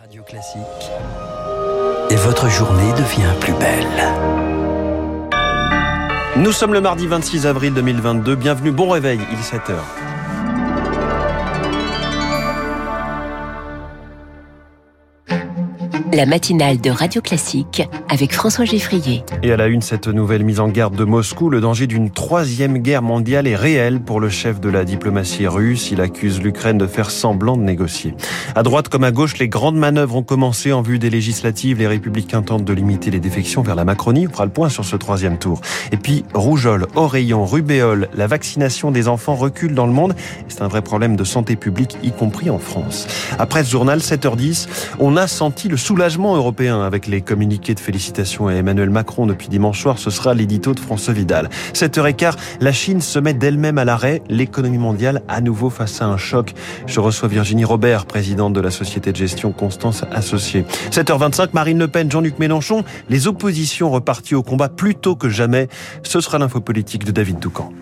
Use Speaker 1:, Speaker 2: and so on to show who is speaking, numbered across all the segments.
Speaker 1: Radio Classique. Et votre journée devient plus belle.
Speaker 2: Nous sommes le mardi 26 avril 2022. Bienvenue, bon réveil, il est 7
Speaker 3: La matinale de Radio Classique avec François Geffrier.
Speaker 2: Et à la une, cette nouvelle mise en garde de Moscou, le danger d'une troisième guerre mondiale est réel pour le chef de la diplomatie russe. Il accuse l'Ukraine de faire semblant de négocier. À droite comme à gauche, les grandes manœuvres ont commencé en vue des législatives. Les républicains tentent de limiter les défections vers la Macronie. On fera le point sur ce troisième tour. Et puis, rougeole, oreillon, rubéole, la vaccination des enfants recule dans le monde. C'est un vrai problème de santé publique, y compris en France. Après ce journal, 7h10, on a senti le soulagement soulagement européen avec les communiqués de félicitations à Emmanuel Macron depuis dimanche soir. Ce sera l'édito de François Vidal. 7h15, la Chine se met d'elle-même à l'arrêt. L'économie mondiale à nouveau face à un choc. Je reçois Virginie Robert, présidente de la société de gestion Constance Associée. 7h25, Marine Le Pen, Jean-Luc Mélenchon. Les oppositions reparties au combat plus tôt que jamais. Ce sera l'info politique de David Doucan.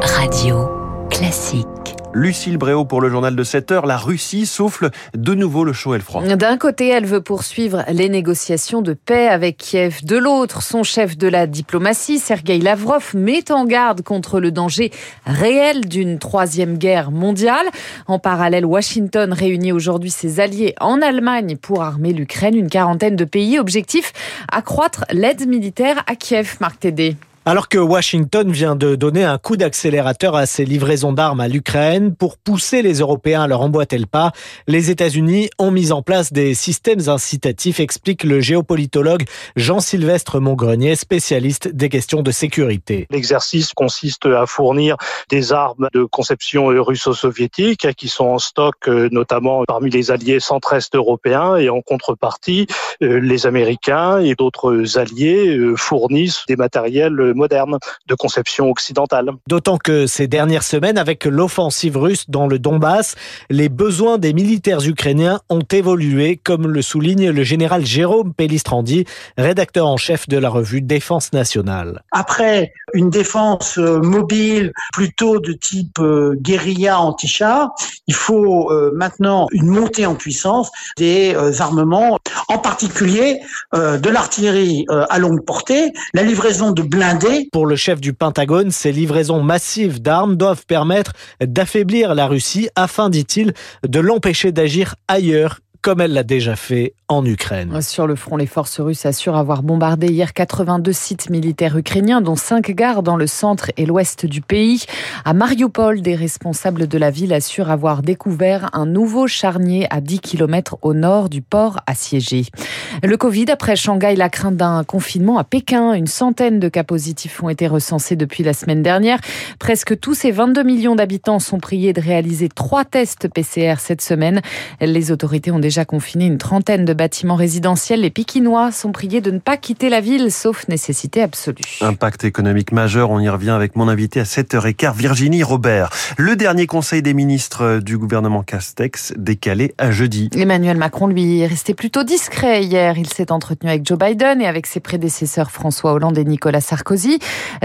Speaker 3: Radio classique.
Speaker 2: Lucille Bréau pour le journal de 7 heures. La Russie souffle de nouveau le chaud et le froid.
Speaker 4: D'un côté, elle veut poursuivre les négociations de paix avec Kiev. De l'autre, son chef de la diplomatie, Sergei Lavrov, met en garde contre le danger réel d'une troisième guerre mondiale. En parallèle, Washington réunit aujourd'hui ses alliés en Allemagne pour armer l'Ukraine. Une quarantaine de pays. Objectif, accroître l'aide militaire à Kiev. Marc Tédé.
Speaker 5: Alors que Washington vient de donner un coup d'accélérateur à ses livraisons d'armes à l'Ukraine pour pousser les Européens à leur emboîter le pas, les États-Unis ont mis en place des systèmes incitatifs, explique le géopolitologue Jean-Sylvestre Montgrenier, spécialiste des questions de sécurité.
Speaker 6: L'exercice consiste à fournir des armes de conception russo-soviétique qui sont en stock euh, notamment parmi les alliés centre-est européens et en contrepartie, euh, les Américains et d'autres alliés euh, fournissent des matériels moderne de conception occidentale.
Speaker 5: D'autant que ces dernières semaines, avec l'offensive russe dans le Donbass, les besoins des militaires ukrainiens ont évolué, comme le souligne le général Jérôme Pellistrandi, rédacteur en chef de la revue Défense nationale.
Speaker 7: Après une défense euh, mobile plutôt de type euh, guérilla anti-char, il faut euh, maintenant une montée en puissance des armements, en particulier de l'artillerie à longue portée, la livraison de blindés.
Speaker 5: Pour le chef du Pentagone, ces livraisons massives d'armes doivent permettre d'affaiblir la Russie afin, dit-il, de l'empêcher d'agir ailleurs comme elle l'a déjà fait en Ukraine.
Speaker 4: Sur le front, les forces russes assurent avoir bombardé hier 82 sites militaires ukrainiens, dont 5 gares dans le centre et l'ouest du pays. À Mariupol, des responsables de la ville assurent avoir découvert un nouveau charnier à 10 km au nord du port assiégé. Le Covid, après Shanghai, la crainte d'un confinement à Pékin. Une centaine de cas positifs ont été recensés depuis la semaine dernière. Presque tous ces 22 millions d'habitants sont priés de réaliser trois tests PCR cette semaine. Les autorités ont déjà déjà confiné une trentaine de bâtiments résidentiels. Les Pékinois sont priés de ne pas quitter la ville, sauf nécessité absolue.
Speaker 2: Impact économique majeur, on y revient avec mon invité à 7h15, Virginie Robert. Le dernier conseil des ministres du gouvernement Castex décalé à jeudi.
Speaker 4: Emmanuel Macron, lui, est resté plutôt discret hier. Il s'est entretenu avec Joe Biden et avec ses prédécesseurs François Hollande et Nicolas Sarkozy.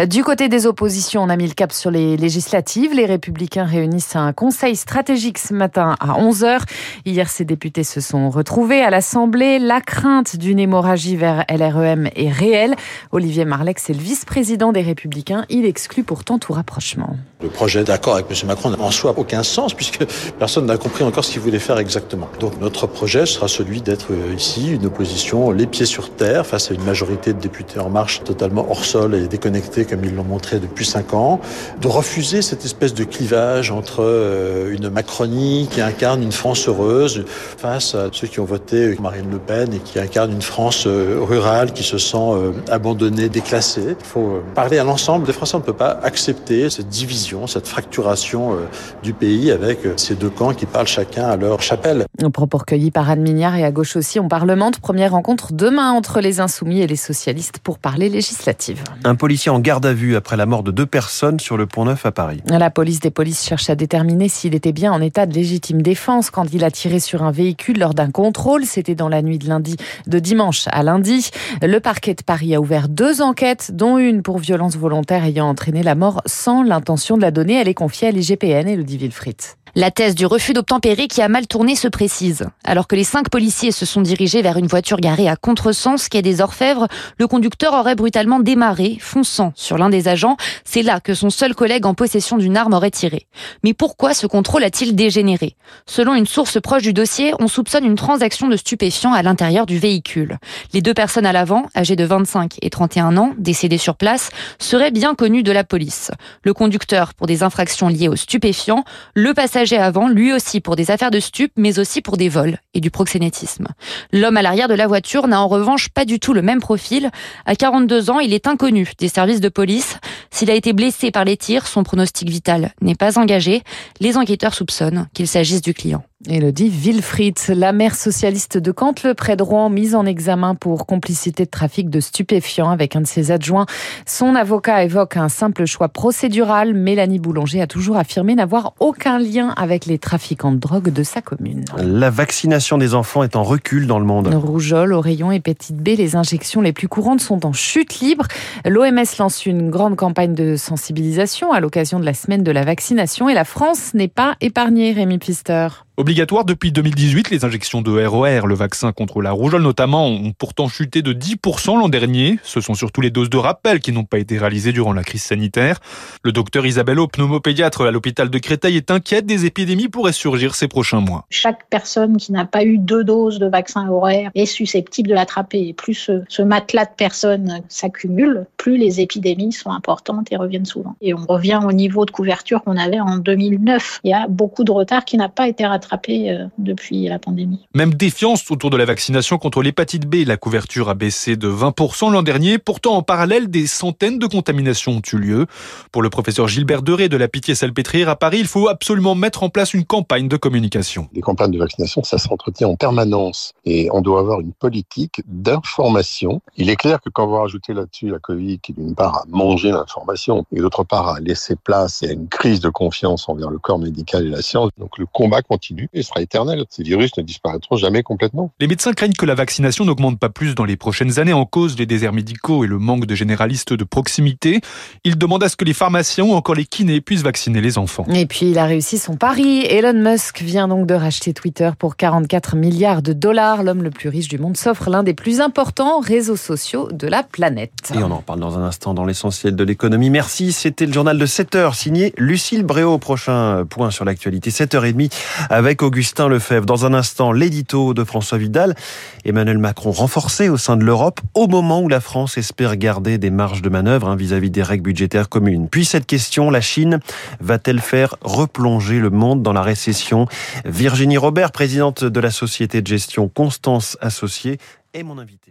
Speaker 4: Du côté des oppositions, on a mis le cap sur les législatives. Les Républicains réunissent un conseil stratégique ce matin à 11h. Hier, ces députés se sont retrouvés à l'Assemblée. La crainte d'une hémorragie vers LREM est réelle. Olivier Marlex est le vice-président des Républicains. Il exclut pourtant tout rapprochement.
Speaker 8: Le projet d'accord avec M. Macron n'a en soi aucun sens puisque personne n'a compris encore ce qu'il voulait faire exactement. Donc notre projet sera celui d'être euh, ici une opposition les pieds sur terre face à une majorité de députés en marche totalement hors sol et déconnectés comme ils l'ont montré depuis cinq ans, de refuser cette espèce de clivage entre euh, une Macronie qui incarne une France heureuse face à ceux qui ont voté Marine Le Pen et qui incarnent une France euh, rurale qui se sent abandonnée, déclassée. Il faut parler à l'ensemble des Français. On ne peut pas accepter cette division cette fracturation euh, du pays avec euh, ces deux camps qui parlent chacun à leur chapelle.
Speaker 4: Propos recueillis par Anne Mignard et à gauche aussi, on parlemente. Première rencontre demain entre les Insoumis et les socialistes pour parler législative.
Speaker 2: Un policier en garde à vue après la mort de deux personnes sur le Pont Neuf à Paris.
Speaker 4: La police des polices cherche à déterminer s'il était bien en état de légitime défense quand il a tiré sur un véhicule lors d'un contrôle. C'était dans la nuit de lundi, de dimanche à lundi. Le parquet de Paris a ouvert deux enquêtes, dont une pour violence volontaire ayant entraîné la mort sans l'intention de la donnée. Elle est confiée à l'IGPN et le Wilfried.
Speaker 9: La thèse du refus d'obtempérer qui a mal tourné se précise. Alors que les cinq policiers se sont dirigés vers une voiture garée à contresens quai des Orfèvres, le conducteur aurait brutalement démarré, fonçant sur l'un des agents. C'est là que son seul collègue en possession d'une arme aurait tiré. Mais pourquoi ce contrôle a-t-il dégénéré? Selon une source proche du dossier, on soupçonne une transaction de stupéfiants à l'intérieur du véhicule. Les deux personnes à l'avant, âgées de 25 et 31 ans, décédées sur place, seraient bien connues de la police. Le conducteur pour des infractions liées aux stupéfiants, le passager avant, lui aussi pour des affaires de stupes, mais aussi pour des vols et du proxénétisme. L'homme à l'arrière de la voiture n'a en revanche pas du tout le même profil. À 42 ans, il est inconnu des services de police. S'il a été blessé par les tirs, son pronostic vital n'est pas engagé. Les enquêteurs soupçonnent qu'il s'agisse du client.
Speaker 4: Elodie Wilfried, la maire socialiste de Cantle, près de Rouen, mise en examen pour complicité de trafic de stupéfiants avec un de ses adjoints. Son avocat évoque un simple choix procédural. Mélanie Boulanger a toujours affirmé n'avoir aucun lien avec les trafiquants de drogue de sa commune.
Speaker 2: La vaccination des enfants est en recul dans le monde.
Speaker 4: Rougeole, oreillon, hépatite B, les injections les plus courantes sont en chute libre. L'OMS lance une grande campagne de sensibilisation à l'occasion de la semaine de la vaccination et la France n'est pas épargnée, Rémi Pfister.
Speaker 10: Obligatoire depuis 2018, les injections de ROR, le vaccin contre la rougeole notamment, ont pourtant chuté de 10% l'an dernier. Ce sont surtout les doses de rappel qui n'ont pas été réalisées durant la crise sanitaire. Le docteur Isabelle pneumopédiatre à l'hôpital de Créteil, est inquiète des épidémies pourraient surgir ces prochains mois.
Speaker 11: Chaque personne qui n'a pas eu deux doses de vaccin ROR est susceptible de l'attraper. Plus ce, ce matelas de personnes s'accumule, plus les épidémies sont importantes et reviennent souvent. Et on revient au niveau de couverture qu'on avait en 2009. Il y a beaucoup de retard qui n'a pas été rattrapé euh, depuis la pandémie.
Speaker 10: Même défiance autour de la vaccination contre l'hépatite B. La couverture a baissé de 20% l'an dernier. Pourtant, en parallèle, des centaines de contaminations ont eu lieu. Pour le professeur Gilbert Deré de la Pitié-Salpêtrière à Paris, il faut absolument mettre en place une campagne de communication.
Speaker 12: Les campagnes de vaccination, ça s'entretient en permanence et on doit avoir une politique d'information. Il est clair que quand vous rajoutez là-dessus la Covid qui d'une part a mangé l'information et d'autre part a laissé place à une crise de confiance envers le corps médical et la science, donc le combat continue et sera éternel. Ces virus ne disparaîtront jamais complètement.
Speaker 10: Les médecins craignent que la vaccination n'augmente pas plus dans les prochaines années en cause des déserts médicaux et le manque de généralistes de proximité. Ils demandent à ce que les pharmaciens ou encore les kinés puissent vacciner les enfants.
Speaker 4: Et puis il a réussi son pari. Elon Musk vient donc de racheter Twitter pour 44 milliards de dollars. L'homme le plus riche du monde s'offre l'un des plus importants réseaux sociaux de la planète.
Speaker 2: Et on en parle dans un instant dans l'essentiel de l'économie. Merci, c'était le journal de 7 heures signé Lucille Bréau. Prochain point sur l'actualité, 7h30 avec avec Augustin Lefebvre. Dans un instant, l'édito de François Vidal. Emmanuel Macron renforcé au sein de l'Europe au moment où la France espère garder des marges de manœuvre hein, vis-à-vis des règles budgétaires communes. Puis cette question, la Chine va-t-elle faire replonger le monde dans la récession? Virginie Robert, présidente de la société de gestion Constance Associée, est mon invitée.